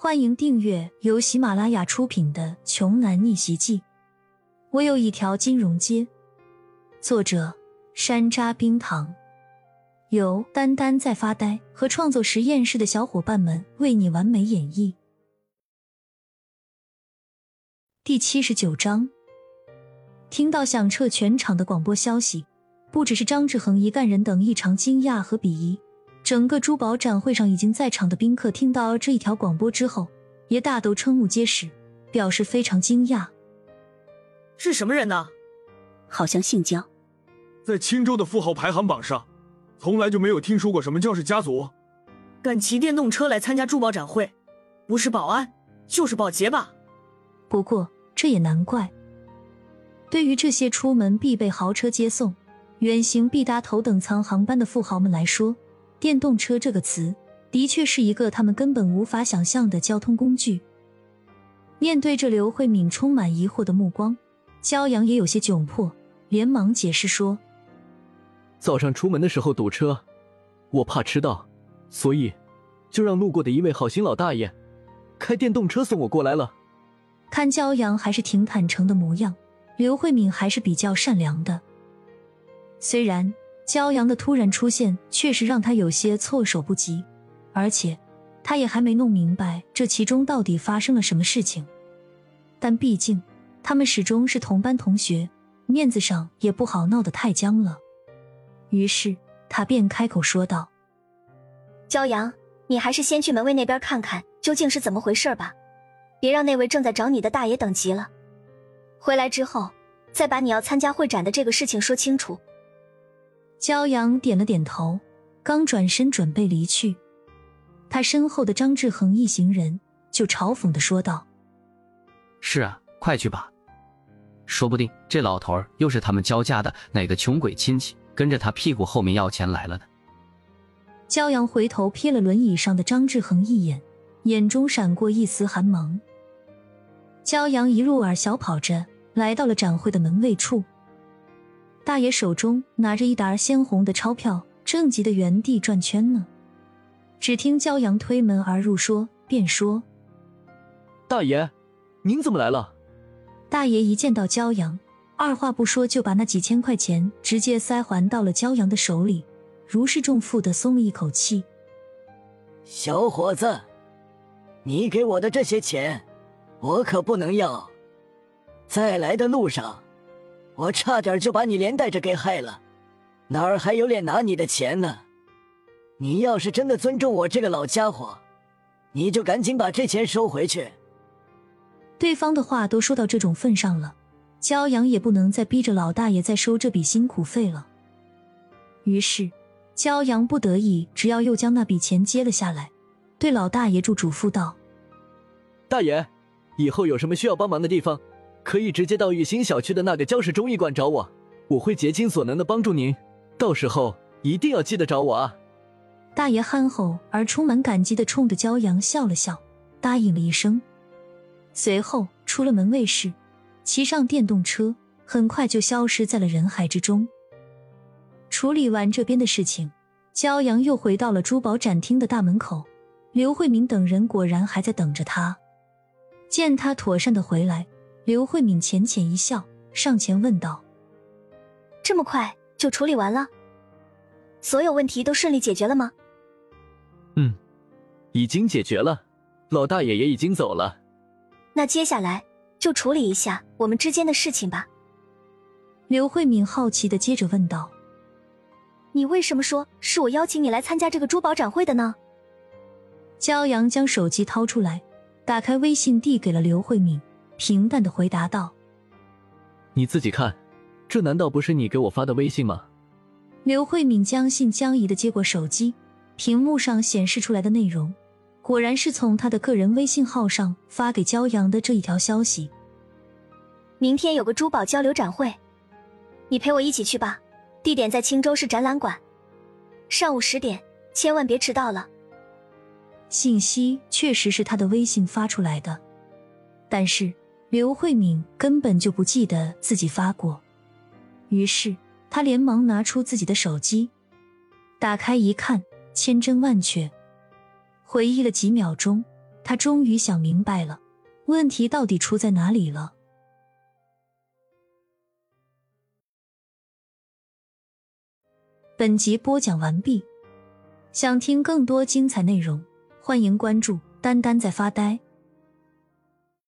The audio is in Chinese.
欢迎订阅由喜马拉雅出品的《穷男逆袭记》。我有一条金融街。作者：山楂冰糖，由丹丹在发呆和创作实验室的小伙伴们为你完美演绎。第七十九章，听到响彻全场的广播消息，不只是张志恒一干人等异常惊讶和鄙夷。整个珠宝展会上已经在场的宾客听到这一条广播之后，也大都瞠目结舌，表示非常惊讶。是什么人呢？好像姓江，在青州的富豪排行榜上，从来就没有听说过什么焦氏家族。敢骑电动车来参加珠宝展会，不是保安就是保洁吧？不过这也难怪，对于这些出门必备豪车接送、远行必搭头等舱航班的富豪们来说。电动车这个词，的确是一个他们根本无法想象的交通工具。面对着刘慧敏充满疑惑的目光，焦阳也有些窘迫，连忙解释说：“早上出门的时候堵车，我怕迟到，所以就让路过的一位好心老大爷开电动车送我过来了。”看焦阳还是挺坦诚的模样，刘慧敏还是比较善良的，虽然。骄阳的突然出现确实让他有些措手不及，而且他也还没弄明白这其中到底发生了什么事情。但毕竟他们始终是同班同学，面子上也不好闹得太僵了。于是他便开口说道：“骄阳，你还是先去门卫那边看看究竟是怎么回事吧，别让那位正在找你的大爷等急了。回来之后再把你要参加会展的这个事情说清楚。”骄阳点了点头，刚转身准备离去，他身后的张志恒一行人就嘲讽的说道：“是啊，快去吧，说不定这老头儿又是他们焦家的哪个穷鬼亲戚，跟着他屁股后面要钱来了呢。”骄阳回头瞥了轮椅上的张志恒一眼，眼中闪过一丝寒芒。骄阳一路儿小跑着来到了展会的门卫处。大爷手中拿着一沓鲜红的钞票，正急得原地转圈呢。只听骄阳推门而入，说便说：“大爷，您怎么来了？”大爷一见到骄阳，二话不说就把那几千块钱直接塞还到了骄阳的手里，如释重负的松了一口气。小伙子，你给我的这些钱，我可不能要。在来的路上。我差点就把你连带着给害了，哪儿还有脸拿你的钱呢？你要是真的尊重我这个老家伙，你就赶紧把这钱收回去。对方的话都说到这种份上了，骄阳也不能再逼着老大爷再收这笔辛苦费了。于是，骄阳不得已，只要又将那笔钱接了下来，对老大爷嘱嘱咐道：“大爷，以后有什么需要帮忙的地方。”可以直接到玉兴小区的那个焦氏中医馆找我，我会竭尽所能的帮助您。到时候一定要记得找我啊！大爷憨厚而充满感激的冲着焦阳笑了笑，答应了一声。随后出了门卫室，骑上电动车，很快就消失在了人海之中。处理完这边的事情，焦阳又回到了珠宝展厅的大门口。刘慧敏等人果然还在等着他。见他妥善的回来。刘慧敏浅浅一笑，上前问道：“这么快就处理完了？所有问题都顺利解决了吗？”“嗯，已经解决了，老大爷也已经走了。”“那接下来就处理一下我们之间的事情吧。”刘慧敏好奇的接着问道：“你为什么说是我邀请你来参加这个珠宝展会的呢？”骄阳将手机掏出来，打开微信递给了刘慧敏。平淡的回答道：“你自己看，这难道不是你给我发的微信吗？”刘慧敏将信将疑的接过手机，屏幕上显示出来的内容，果然是从他的个人微信号上发给骄阳的这一条消息。明天有个珠宝交流展会，你陪我一起去吧，地点在青州市展览馆，上午十点，千万别迟到了。信息确实是他的微信发出来的，但是。刘慧敏根本就不记得自己发过，于是她连忙拿出自己的手机，打开一看，千真万确。回忆了几秒钟，他终于想明白了，问题到底出在哪里了。本集播讲完毕，想听更多精彩内容，欢迎关注“丹丹在发呆”。